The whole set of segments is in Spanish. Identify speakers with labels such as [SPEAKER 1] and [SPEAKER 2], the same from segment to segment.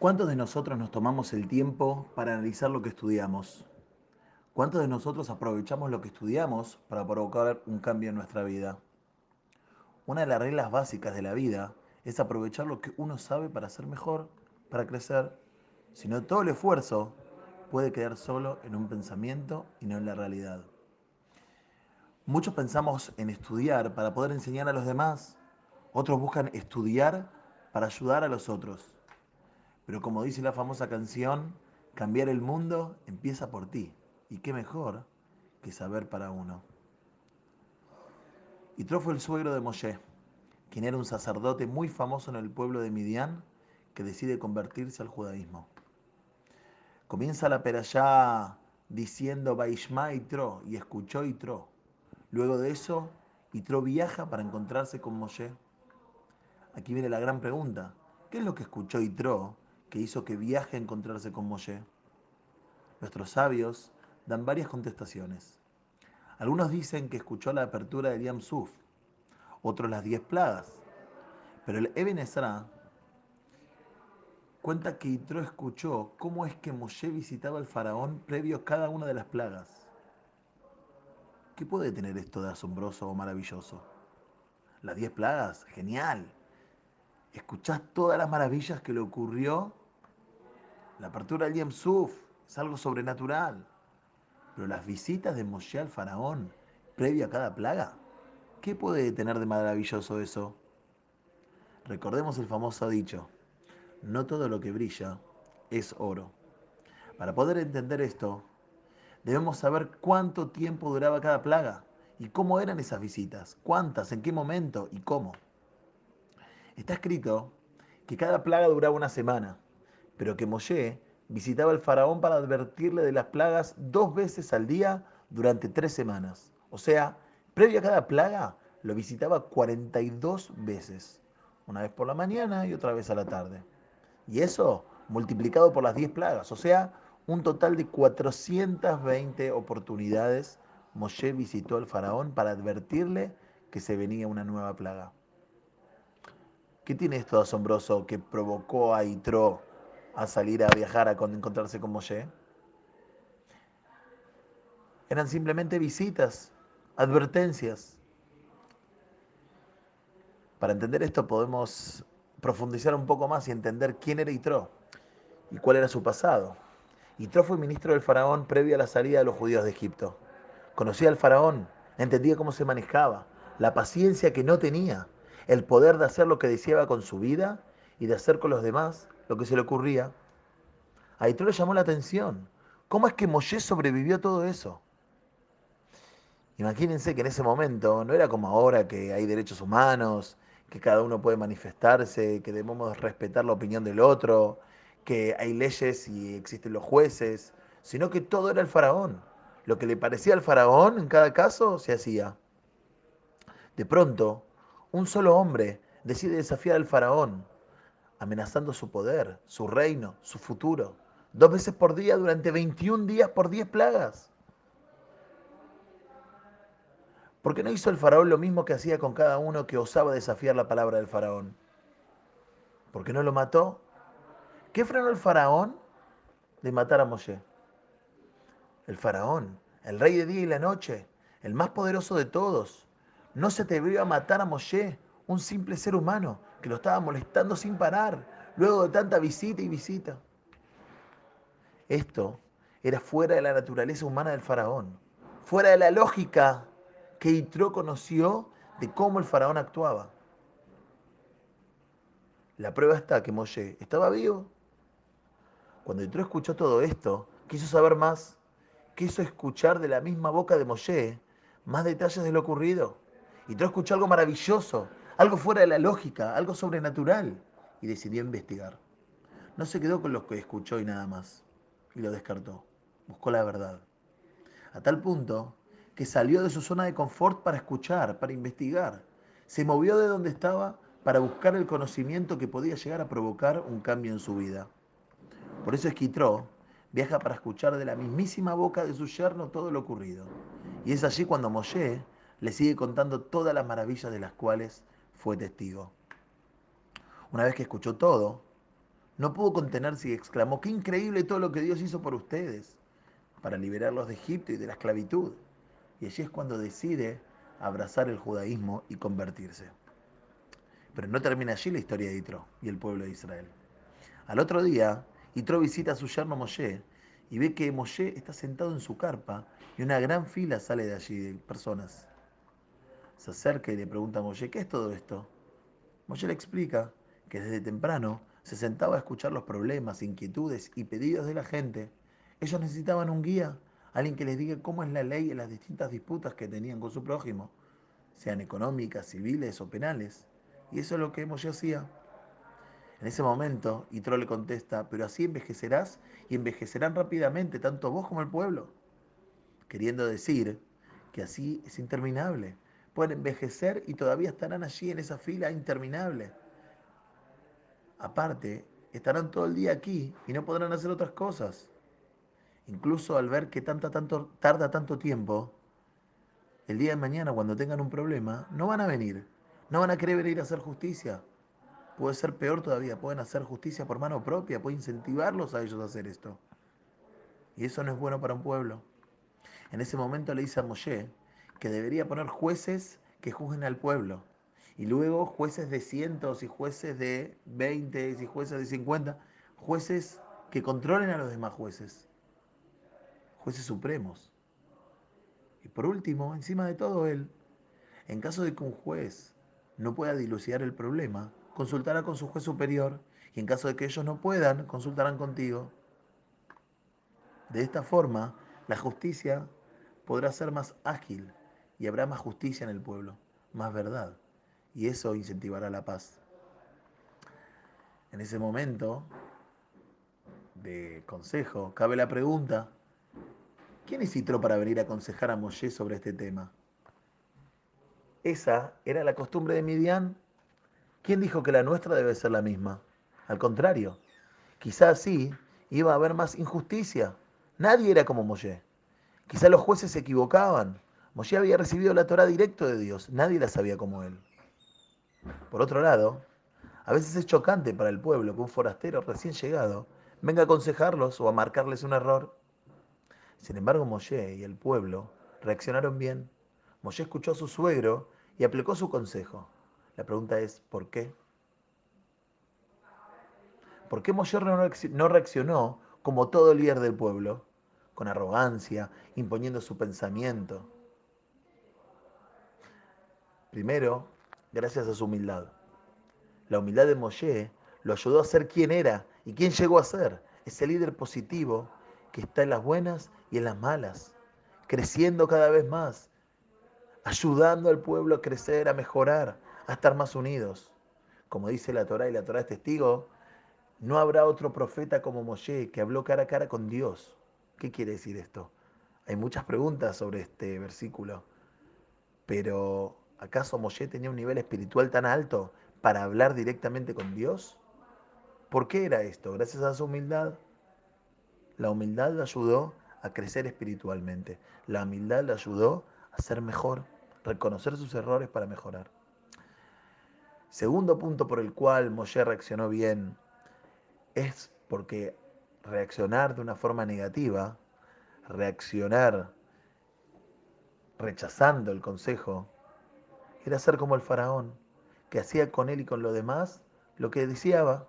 [SPEAKER 1] ¿Cuántos de nosotros nos tomamos el tiempo para analizar lo que estudiamos? ¿Cuántos de nosotros aprovechamos lo que estudiamos para provocar un cambio en nuestra vida? Una de las reglas básicas de la vida es aprovechar lo que uno sabe para ser mejor, para crecer. Si no, todo el esfuerzo puede quedar solo en un pensamiento y no en la realidad. Muchos pensamos en estudiar para poder enseñar a los demás, otros buscan estudiar para ayudar a los otros. Pero como dice la famosa canción, cambiar el mundo empieza por ti. Y qué mejor que saber para uno. Yitro fue el suegro de Moshe, quien era un sacerdote muy famoso en el pueblo de Midian que decide convertirse al judaísmo. Comienza la perashá diciendo Baishma Yitro y escuchó Yitro. Luego de eso, Yitro viaja para encontrarse con Moshe. Aquí viene la gran pregunta. ¿Qué es lo que escuchó Yitro que hizo que viaje a encontrarse con Moshe? Nuestros sabios dan varias contestaciones. Algunos dicen que escuchó la apertura de Yam Suf, otros las diez plagas. Pero el Eben Ezra cuenta que Yitro escuchó cómo es que Moshe visitaba al faraón previo a cada una de las plagas. ¿Qué puede tener esto de asombroso o maravilloso? Las diez plagas, genial. Escuchás todas las maravillas que le ocurrió. La apertura del Yem Suf es algo sobrenatural. Pero las visitas de Moshe al faraón previo a cada plaga, ¿qué puede tener de maravilloso eso? Recordemos el famoso dicho, no todo lo que brilla es oro. Para poder entender esto, debemos saber cuánto tiempo duraba cada plaga y cómo eran esas visitas, cuántas, en qué momento y cómo. Está escrito que cada plaga duraba una semana, pero que Moshe visitaba al faraón para advertirle de las plagas dos veces al día durante tres semanas. O sea, previo a cada plaga, lo visitaba 42 veces. Una vez por la mañana y otra vez a la tarde. Y eso multiplicado por las 10 plagas. O sea, un total de 420 oportunidades Moshe visitó al faraón para advertirle que se venía una nueva plaga. ¿Qué tiene esto de asombroso que provocó a Itro a salir a viajar a encontrarse con Moshe? Eran simplemente visitas, advertencias. Para entender esto podemos profundizar un poco más y entender quién era Itro y cuál era su pasado. Itro fue ministro del faraón previo a la salida de los judíos de Egipto. Conocía al faraón, entendía cómo se manejaba, la paciencia que no tenía, el poder de hacer lo que deseaba con su vida y de hacer con los demás lo que se le ocurría. A Itro le llamó la atención. ¿Cómo es que Moshe sobrevivió a todo eso? Imagínense que en ese momento no era como ahora que hay derechos humanos, que cada uno puede manifestarse, que debemos respetar la opinión del otro, que hay leyes y existen los jueces, sino que todo era el faraón. Lo que le parecía al faraón en cada caso se hacía. De pronto, un solo hombre decide desafiar al faraón, amenazando su poder, su reino, su futuro, dos veces por día durante 21 días por 10 plagas. ¿Por qué no hizo el faraón lo mismo que hacía con cada uno que osaba desafiar la palabra del faraón? ¿Por qué no lo mató? ¿Qué frenó el faraón de matar a Moshe? El faraón, el rey de día y la noche, el más poderoso de todos, no se atrevió a matar a Moshe, un simple ser humano que lo estaba molestando sin parar, luego de tanta visita y visita. Esto era fuera de la naturaleza humana del faraón, fuera de la lógica que Yitro conoció de cómo el faraón actuaba. La prueba está que Moshe estaba vivo. Cuando Yitro escuchó todo esto, quiso saber más, quiso escuchar de la misma boca de Moshe más detalles de lo ocurrido. Yitro escuchó algo maravilloso, algo fuera de la lógica, algo sobrenatural, y decidió investigar. No se quedó con lo que escuchó y nada más, y lo descartó. Buscó la verdad. A tal punto que salió de su zona de confort para escuchar, para investigar. Se movió de donde estaba para buscar el conocimiento que podía llegar a provocar un cambio en su vida. Por eso Esquitró viaja para escuchar de la mismísima boca de su yerno todo lo ocurrido. Y es allí cuando Moshe le sigue contando todas las maravillas de las cuales fue testigo. Una vez que escuchó todo, no pudo contenerse y exclamó, qué increíble todo lo que Dios hizo por ustedes para liberarlos de Egipto y de la esclavitud. Y allí es cuando decide abrazar el judaísmo y convertirse. Pero no termina allí la historia de Yitro y el pueblo de Israel. Al otro día, Yitro visita a su yerno Moshe y ve que Moshe está sentado en su carpa y una gran fila sale de allí de personas. Se acerca y le pregunta a Moshe, ¿qué es todo esto? Moshe le explica que desde temprano se sentaba a escuchar los problemas, inquietudes y pedidos de la gente. Ellos necesitaban un guía, alguien que les diga cómo es la ley en las distintas disputas que tenían con su prójimo, sean económicas, civiles o penales. Y eso es lo que Moshe hacía. En ese momento, Yitro le contesta, pero así envejecerás y envejecerán rápidamente tanto vos como el pueblo. Queriendo decir que así es interminable. Pueden envejecer y todavía estarán allí en esa fila interminable. Aparte, estarán todo el día aquí y no podrán hacer otras cosas. Incluso al ver que tanta, tanto, tarda tanto tiempo, el día de mañana cuando tengan un problema, no van a venir. No van a querer venir a hacer justicia. Puede ser peor todavía, pueden hacer justicia por mano propia, puede incentivarlos a ellos a hacer esto. Y eso no es bueno para un pueblo. En ese momento le dice a Moshe que debería poner jueces que juzguen al pueblo y luego jueces de cientos y jueces de 20 y jueces de 50, jueces que controlen a los demás jueces, jueces supremos. Y por último, encima de todo él, en caso de que un juez no pueda dilucidar el problema, consultará con su juez superior y en caso de que ellos no puedan, consultarán contigo. De esta forma, la justicia podrá ser más ágil y habrá más justicia en el pueblo, más verdad y eso incentivará la paz. En ese momento de consejo, cabe la pregunta, ¿quién es Citro para venir a aconsejar a Moshe sobre este tema? Esa era la costumbre de Midian. ¿Quién dijo que la nuestra debe ser la misma? Al contrario, quizás sí iba a haber más injusticia. Nadie era como Moshe. Quizá los jueces se equivocaban. Moshe había recibido la Torah directo de Dios. Nadie la sabía como él. Por otro lado, a veces es chocante para el pueblo que un forastero recién llegado venga a aconsejarlos o a marcarles un error. Sin embargo, Moshe y el pueblo reaccionaron bien. Moshe escuchó a su suegro y aplicó su consejo. La pregunta es, ¿por qué? ¿Por qué Moshe no reaccionó como todo líder del pueblo? Con arrogancia, imponiendo su pensamiento. Primero, gracias a su humildad. La humildad de Moshe lo ayudó a ser quien era y quien llegó a ser, ese líder positivo que está en las buenas y en las malas, creciendo cada vez más, ayudando al pueblo a crecer, a mejorar, a estar más unidos. Como dice la Torah y la Torah es testigo, no habrá otro profeta como Moshe que habló cara a cara con Dios. ¿Qué quiere decir esto? Hay muchas preguntas sobre este versículo, pero ¿Acaso Moshe tenía un nivel espiritual tan alto para hablar directamente con Dios? ¿Por qué era esto? Gracias a su humildad. La humildad le ayudó a crecer espiritualmente. La humildad le ayudó a ser mejor, reconocer sus errores para mejorar. Segundo punto por el cual Moshe reaccionó bien es porque reaccionar de una forma negativa, reaccionar rechazando el consejo, era ser como el faraón, que hacía con él y con los demás lo que deseaba,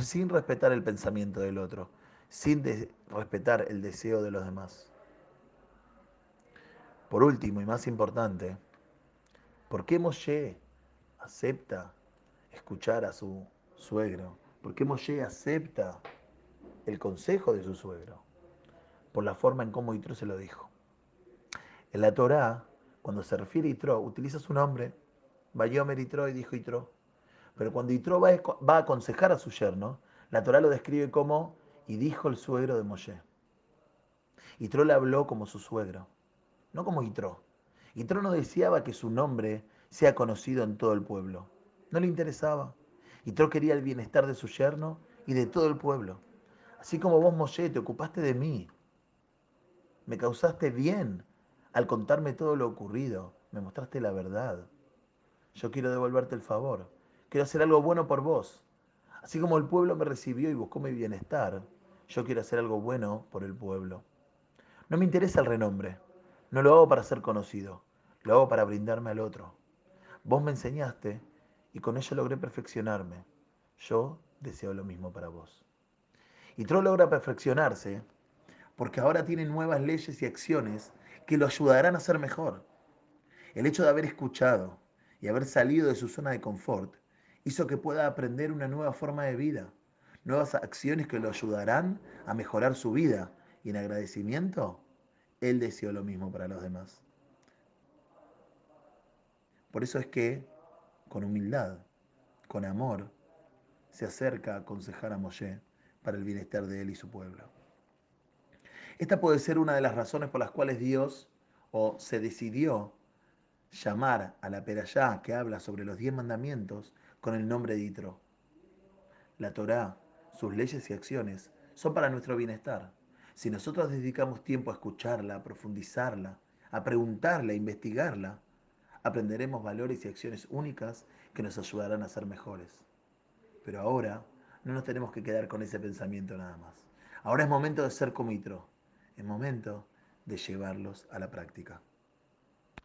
[SPEAKER 1] sin respetar el pensamiento del otro, sin respetar el deseo de los demás. Por último y más importante, ¿por qué Moshe acepta escuchar a su suegro? ¿Por qué Moshe acepta el consejo de su suegro? Por la forma en cómo Yitro se lo dijo. En la Torá, cuando se refiere a Itro, utiliza su nombre. Bayomer Itro y dijo Itro. Pero cuando Itro va a aconsejar a su yerno, la Torah lo describe como y dijo el suegro de Moshe. Itro le habló como su suegro, no como Itro. Itro no deseaba que su nombre sea conocido en todo el pueblo. No le interesaba. Itro quería el bienestar de su yerno y de todo el pueblo. Así como vos, Moshe, te ocupaste de mí. Me causaste bien al contarme todo lo ocurrido, me mostraste la verdad. Yo quiero devolverte el favor. Quiero hacer algo bueno por vos. Así como el pueblo me recibió y buscó mi bienestar, yo quiero hacer algo bueno por el pueblo. No me interesa el renombre, no lo hago para ser conocido, lo hago para brindarme al otro. Vos me enseñaste y con ello logré perfeccionarme. Yo deseo lo mismo para vos. Y Tro logra perfeccionarse porque ahora tiene nuevas leyes y acciones que lo ayudarán a ser mejor. El hecho de haber escuchado y haber salido de su zona de confort hizo que pueda aprender una nueva forma de vida, nuevas acciones que lo ayudarán a mejorar su vida. Y en agradecimiento, él deseó lo mismo para los demás. Por eso es que, con humildad, con amor, se acerca a aconsejar a Moshe para el bienestar de él y su pueblo. Esta puede ser una de las razones por las cuales Dios o se decidió llamar a la Perayá que habla sobre los diez mandamientos con el nombre de Itro. La Torá, sus leyes y acciones son para nuestro bienestar. Si nosotros dedicamos tiempo a escucharla, a profundizarla, a preguntarla, a investigarla, aprenderemos valores y acciones únicas que nos ayudarán a ser mejores. Pero ahora no nos tenemos que quedar con ese pensamiento nada más. Ahora es momento de ser como Itro, es momento de llevarlos a la práctica.